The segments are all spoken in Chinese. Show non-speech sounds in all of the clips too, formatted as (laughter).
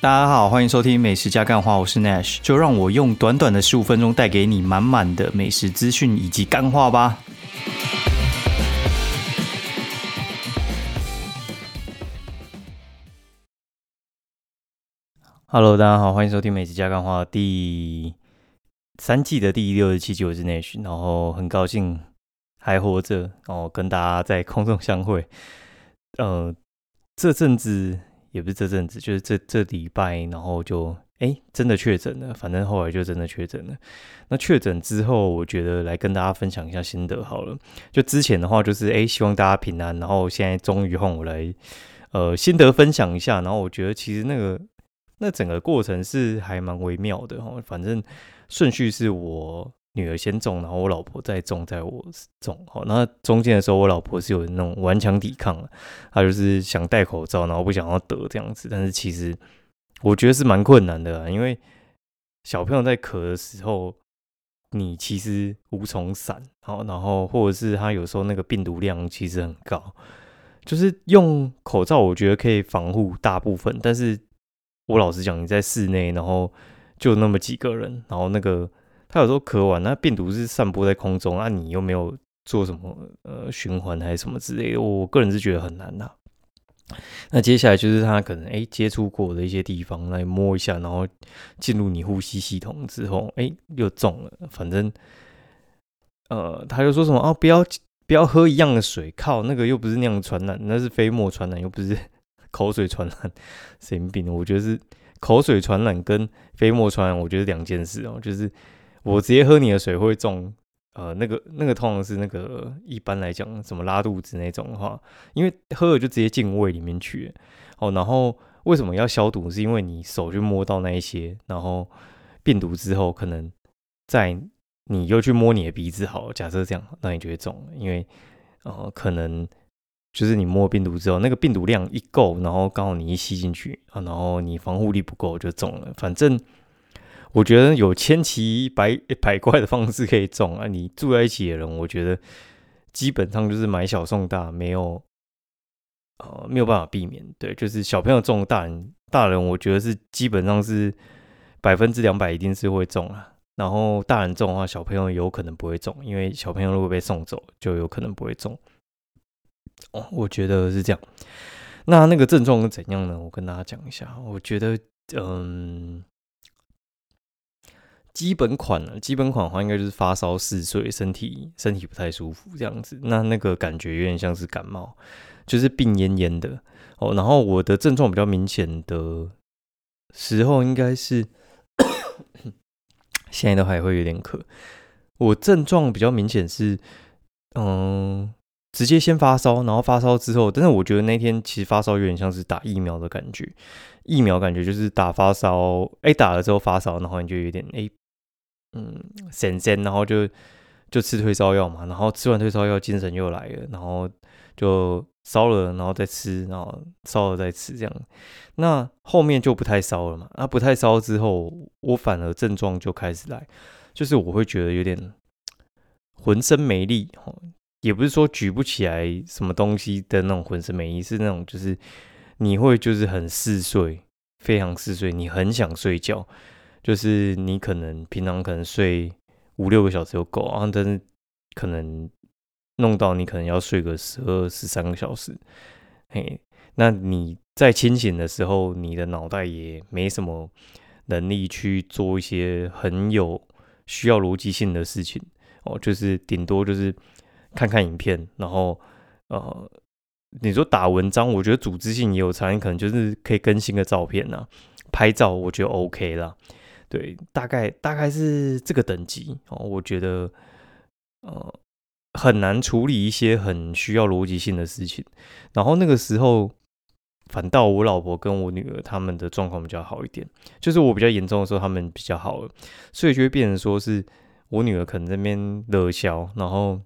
大家好，欢迎收听美食加干话，我是 Nash，就让我用短短的十五分钟带给你满满的美食资讯以及干话吧。Hello，大家好，欢迎收听美食加干话第三季的第六十七集，我是 Nash，然后很高兴还活着，然后跟大家在空中相会。呃，这阵子。也不是这阵子，就是这这礼拜，然后就哎，真的确诊了。反正后来就真的确诊了。那确诊之后，我觉得来跟大家分享一下心得好了。就之前的话，就是哎，希望大家平安。然后现在终于换我来，呃，心得分享一下。然后我觉得其实那个那整个过程是还蛮微妙的哈。反正顺序是我。女儿先中，然后我老婆再中，在我中。好，那中间的时候，我老婆是有那种顽强抵抗的，她就是想戴口罩，然后不想要得这样子。但是其实我觉得是蛮困难的，因为小朋友在咳的时候，你其实无从散。好，然后或者是他有时候那个病毒量其实很高，就是用口罩，我觉得可以防护大部分。但是我老实讲，你在室内，然后就那么几个人，然后那个。他有时候咳完，那病毒是散播在空中，那你又没有做什么呃循环还是什么之类的，我个人是觉得很难呐。那接下来就是他可能哎接触过的一些地方来摸一下，然后进入你呼吸系统之后，哎又中了。反正呃他就说什么哦不要不要喝一样的水，靠那个又不是那样传染，那是飞沫传染，又不是口水传染，(laughs) 神病。我觉得是口水传染跟飞沫传染，我觉得两件事哦，就是。我直接喝你的水会中，呃，那个那个通常是那个一般来讲，什么拉肚子那种的话，因为喝了就直接进胃里面去，哦，然后为什么要消毒？是因为你手去摸到那一些，然后病毒之后，可能在你又去摸你的鼻子，好，假设这样，那你就会中，因为呃，可能就是你摸病毒之后，那个病毒量一够，然后刚好你一吸进去啊，然后你防护力不够就中了，反正。我觉得有千奇百 (laughs) 百怪的方式可以中啊！你住在一起的人，我觉得基本上就是买小送大，没有呃没有办法避免。对，就是小朋友中，大人大人我觉得是基本上是百分之两百一定是会中啊。然后大人中的话，小朋友有可能不会中，因为小朋友如果被送走，就有可能不会中。哦，我觉得是这样。那那个症状是怎样呢？我跟大家讲一下。我觉得，嗯。基本款呢，基本款的话，应该就是发烧嗜睡，身体身体不太舒服这样子。那那个感觉有点像是感冒，就是病恹恹的哦。然后我的症状比较明显的时候，应该是 (coughs) 现在都还会有点咳。我症状比较明显是，嗯，直接先发烧，然后发烧之后，但是我觉得那天其实发烧有点像是打疫苗的感觉。疫苗感觉就是打发烧，哎，打了之后发烧，然后你就有点哎。嗯，神仙，然后就就吃退烧药嘛，然后吃完退烧药，精神又来了，然后就烧了，然后再吃，然后烧了再吃，这样，那后面就不太烧了嘛。那不太烧之后，我反而症状就开始来，就是我会觉得有点浑身没力，也不是说举不起来什么东西的那种浑身没力，是那种就是你会就是很嗜睡，非常嗜睡，你很想睡觉。就是你可能平常可能睡五六个小时就够，然后但是可能弄到你可能要睡个十二十三个小时，嘿，那你在清醒的时候，你的脑袋也没什么能力去做一些很有需要逻辑性的事情哦，就是顶多就是看看影片，然后呃，你说打文章，我觉得组织性也有差，你可能就是可以更新个照片呐，拍照我觉得 OK 啦。对，大概大概是这个等级哦。我觉得，呃，很难处理一些很需要逻辑性的事情。然后那个时候，反倒我老婆跟我女儿他们的状况比较好一点。就是我比较严重的时候，他们比较好了，所以就会变成说是我女儿可能在那边热销，然后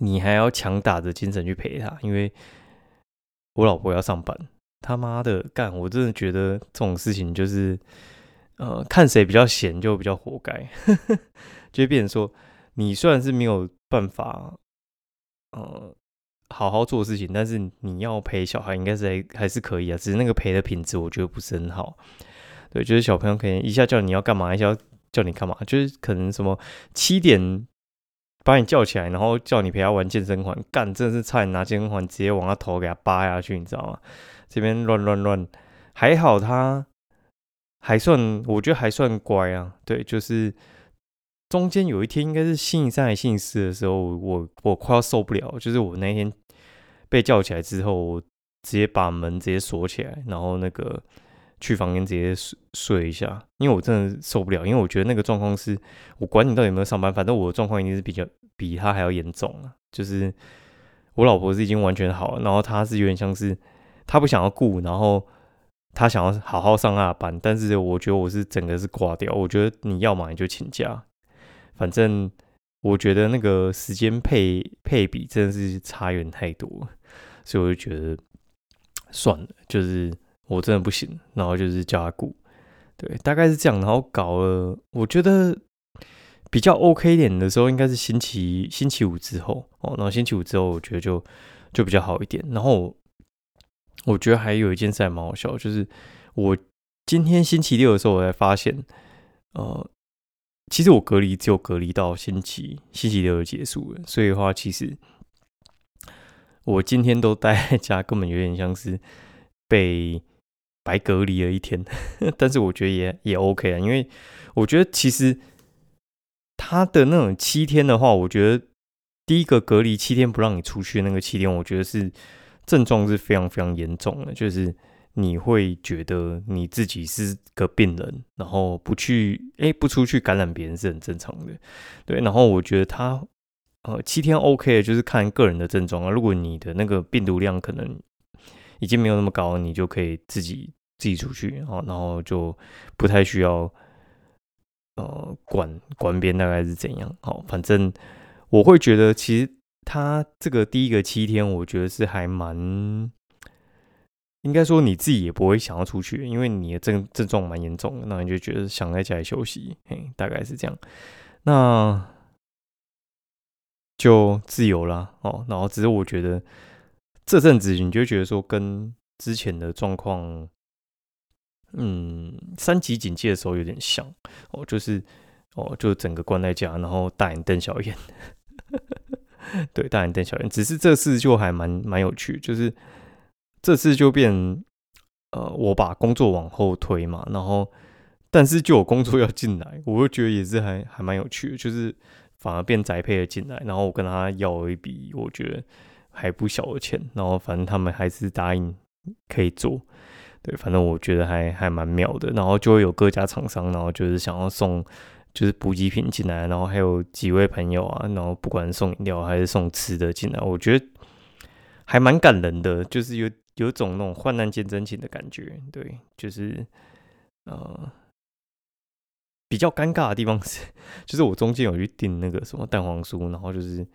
你还要强打着精神去陪她，因为我老婆要上班。他妈的干！我真的觉得这种事情就是。呃，看谁比较闲就比较活该，(laughs) 就会变成说，你虽然是没有办法，呃，好好做事情，但是你要陪小孩，应该是还还是可以啊，只是那个陪的品质，我觉得不是很好。对，就是小朋友可能一下叫你要干嘛，一下叫你干嘛，就是可能什么七点把你叫起来，然后叫你陪他玩健身环，干，真的是差点拿健身环直接往他头给他扒下去，你知道吗？这边乱乱乱，还好他还算，我觉得还算乖啊。对，就是中间有一天应该是星期三还是星期四的时候，我我快要受不了，就是我那天被叫起来之后，我直接把门直接锁起来，然后那个。去房间直接睡一下，因为我真的受不了，因为我觉得那个状况是，我管你到底有没有上班，反正我的状况一定是比较比他还要严重啊。就是我老婆是已经完全好了，然后他是有点像是他不想要顾，然后他想要好好上他的班，但是我觉得我是整个是挂掉。我觉得你要嘛你就请假，反正我觉得那个时间配配比真的是差远太多，所以我就觉得算了，就是。我真的不行，然后就是叫他顾，对，大概是这样。然后搞了，我觉得比较 OK 一点的时候，应该是星期星期五之后哦。然后星期五之后，我觉得就就比较好一点。然后我觉得还有一件事还蛮好笑，就是我今天星期六的时候，我才发现，呃，其实我隔离只有隔离到星期星期六就结束了。所以的话，其实我今天都待在家，根本有点像是被。白隔离了一天，(laughs) 但是我觉得也也 OK 啊，因为我觉得其实他的那种七天的话，我觉得第一个隔离七天不让你出去那个七天，我觉得是症状是非常非常严重的，就是你会觉得你自己是个病人，然后不去哎不出去感染别人是很正常的，对。然后我觉得他呃七天 OK 就是看个人的症状啊，如果你的那个病毒量可能已经没有那么高，你就可以自己。自己出去，啊然后就不太需要，呃，管管边大概是怎样。好，反正我会觉得，其实他这个第一个七天，我觉得是还蛮，应该说你自己也不会想要出去，因为你的症症状蛮严重的，那你就觉得想在家里休息，嘿，大概是这样。那就自由了哦。然后只是我觉得这阵子你就觉得说跟之前的状况。嗯，三级警戒的时候有点像哦，就是哦，就整个关在家，然后大眼瞪小眼，对，大眼瞪小眼。只是这次就还蛮蛮有趣，就是这次就变呃，我把工作往后推嘛，然后但是就有工作要进来，我就觉得也是还还蛮有趣的，就是反而变宅配的进来，然后我跟他要了一笔我觉得还不小的钱，然后反正他们还是答应可以做。对，反正我觉得还还蛮妙的，然后就会有各家厂商，然后就是想要送就是补给品进来，然后还有几位朋友啊，然后不管送饮料还是送吃的进来，我觉得还蛮感人的，就是有有种那种患难见真情的感觉。对，就是呃比较尴尬的地方是，就是我中间有去订那个什么蛋黄酥，然后就是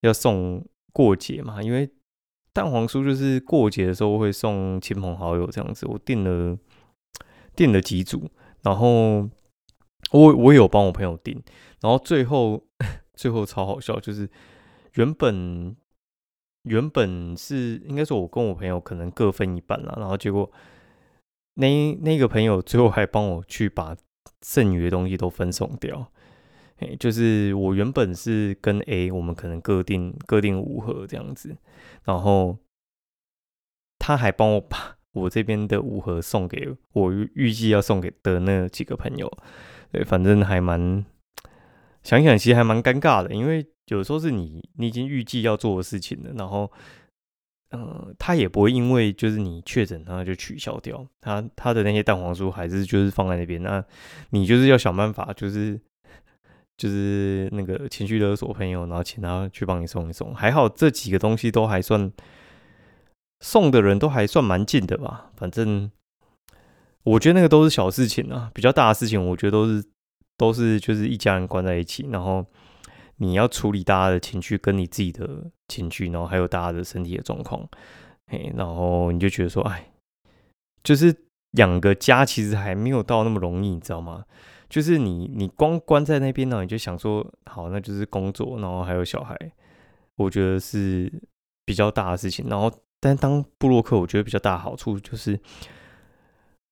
要送过节嘛，因为。蛋黄酥就是过节的时候会送亲朋好友这样子，我订了订了几组，然后我我有帮我朋友订，然后最后 (laughs) 最后超好笑，就是原本原本是应该说我跟我朋友可能各分一半了，然后结果那那个朋友最后还帮我去把剩余的东西都分送掉，哎，就是我原本是跟 A 我们可能各订各订五盒这样子。然后他还帮我把我这边的五盒送给我预计要送给的那几个朋友，对，反正还蛮想想，其实还蛮尴尬的，因为有时候是你你已经预计要做的事情了，然后，呃，他也不会因为就是你确诊然后就取消掉他他的那些蛋黄酥，还是就是放在那边，那你就是要想办法，就是就是那个情绪勒索朋友，然后请他去帮你送一送。还好这几个东西都还算。送的人都还算蛮近的吧，反正我觉得那个都是小事情啊，比较大的事情，我觉得都是都是就是一家人关在一起，然后你要处理大家的情绪，跟你自己的情绪，然后还有大家的身体的状况，嘿，然后你就觉得说，哎，就是养个家其实还没有到那么容易，你知道吗？就是你你光关在那边呢，你就想说，好，那就是工作，然后还有小孩，我觉得是。比较大的事情。然后，但当布洛克，我觉得比较大的好处就是，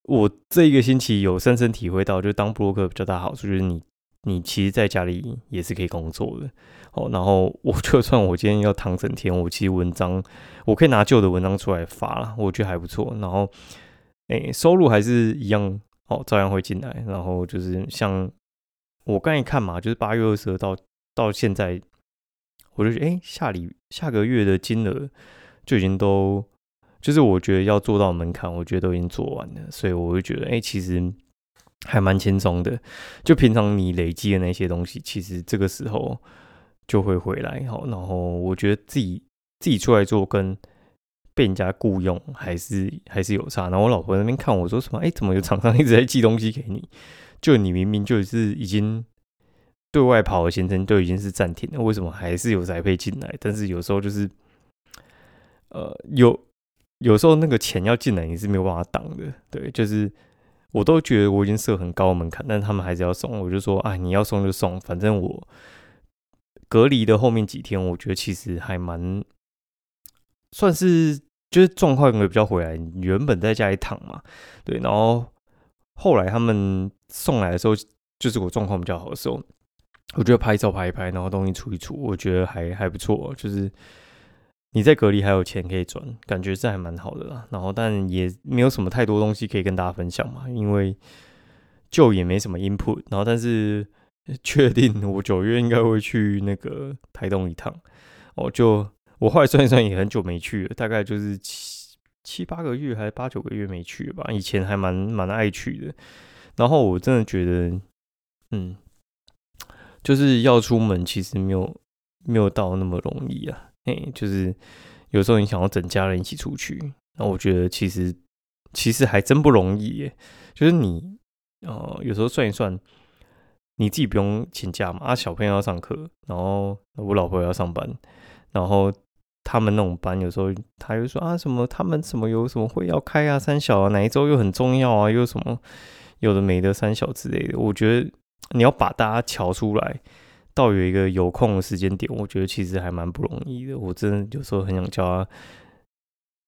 我这一个星期有深深体会到，就当布洛克比较大好处就是你，你其实在家里也是可以工作的哦。然后，我就算我今天要躺整天，我其实文章我可以拿旧的文章出来发了，我觉得还不错。然后，哎，收入还是一样哦，照样会进来。然后就是像我刚一看嘛，就是八月二十二到到现在。我就觉得，哎，下里下个月的金额就已经都，就是我觉得要做到门槛，我觉得都已经做完了，所以我会觉得，哎，其实还蛮轻松的。就平常你累积的那些东西，其实这个时候就会回来。好，然后我觉得自己自己出来做，跟被人家雇佣还是还是有差。然后我老婆那边看我说什么，哎，怎么有厂商一直在寄东西给你？就你明明就是已经。对外跑的行程都已经是暂停了，为什么还是有宅配进来？但是有时候就是，呃，有有时候那个钱要进来，你是没有办法挡的。对，就是我都觉得我已经设很高门槛，但他们还是要送。我就说，哎，你要送就送，反正我隔离的后面几天，我觉得其实还蛮算是就是状况会比较回来。原本在家里躺嘛，对，然后后来他们送来的时候，就是我状况比较好的时候。我觉得拍照拍一拍，然后东西出一出，我觉得还还不错。就是你在隔离还有钱可以赚，感觉这还蛮好的啦。然后但也没有什么太多东西可以跟大家分享嘛，因为就也没什么 input。然后但是确定我九月应该会去那个台东一趟。哦，就我后来算一算也很久没去了，大概就是七七八个月还是八九个月没去了吧。以前还蛮蛮爱去的。然后我真的觉得，嗯。就是要出门，其实没有没有到那么容易啊。哎，就是有时候你想要整家人一起出去，那我觉得其实其实还真不容易耶。就是你呃，有时候算一算，你自己不用请假嘛，啊，小朋友要上课，然后我老婆要上班，然后他们那种班有时候他又说啊什么，他们什么有什么会要开啊，三小啊，哪一周又很重要啊，又什么有的没的三小之类的，我觉得。你要把大家瞧出来，到有一个有空的时间点，我觉得其实还蛮不容易的。我真的有时候很想叫他，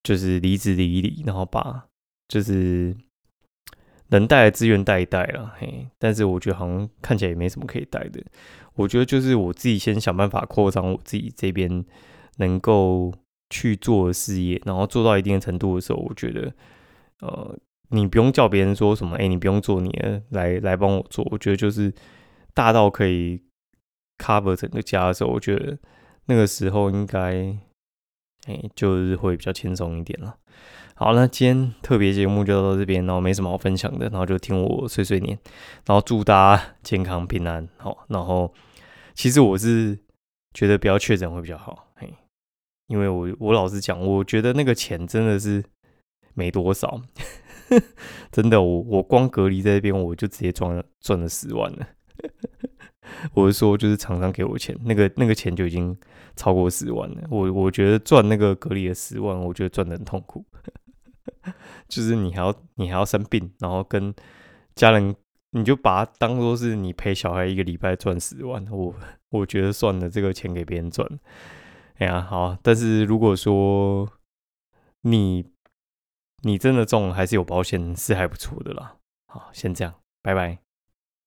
就是离职离一离，然后把就是能带的资源带一带了。嘿，但是我觉得好像看起来也没什么可以带的。我觉得就是我自己先想办法扩张我自己这边能够去做的事业，然后做到一定的程度的时候，我觉得呃。你不用叫别人说什么，哎，你不用做，你来来帮我做。我觉得就是大到可以 cover 整个家的时候，我觉得那个时候应该，哎，就是会比较轻松一点了。好，那今天特别节目就到这边，然后没什么好分享的，然后就听我碎碎念，然后祝大家健康平安。好，然后其实我是觉得不要确诊会比较好，嘿，因为我我老实讲，我觉得那个钱真的是没多少。(laughs) 真的，我我光隔离在这边，我就直接赚了赚了十万了。我是说，就是厂商给我钱，那个那个钱就已经超过十万了。我我觉得赚那个隔离的十万，我觉得赚的很痛苦。(laughs) 就是你还要你还要生病，然后跟家人，你就把它当做是你陪小孩一个礼拜赚十万。我我觉得算了，这个钱给别人赚。哎呀，好，但是如果说你。你真的中还是有保险是还不错的啦。好，先这样，拜拜。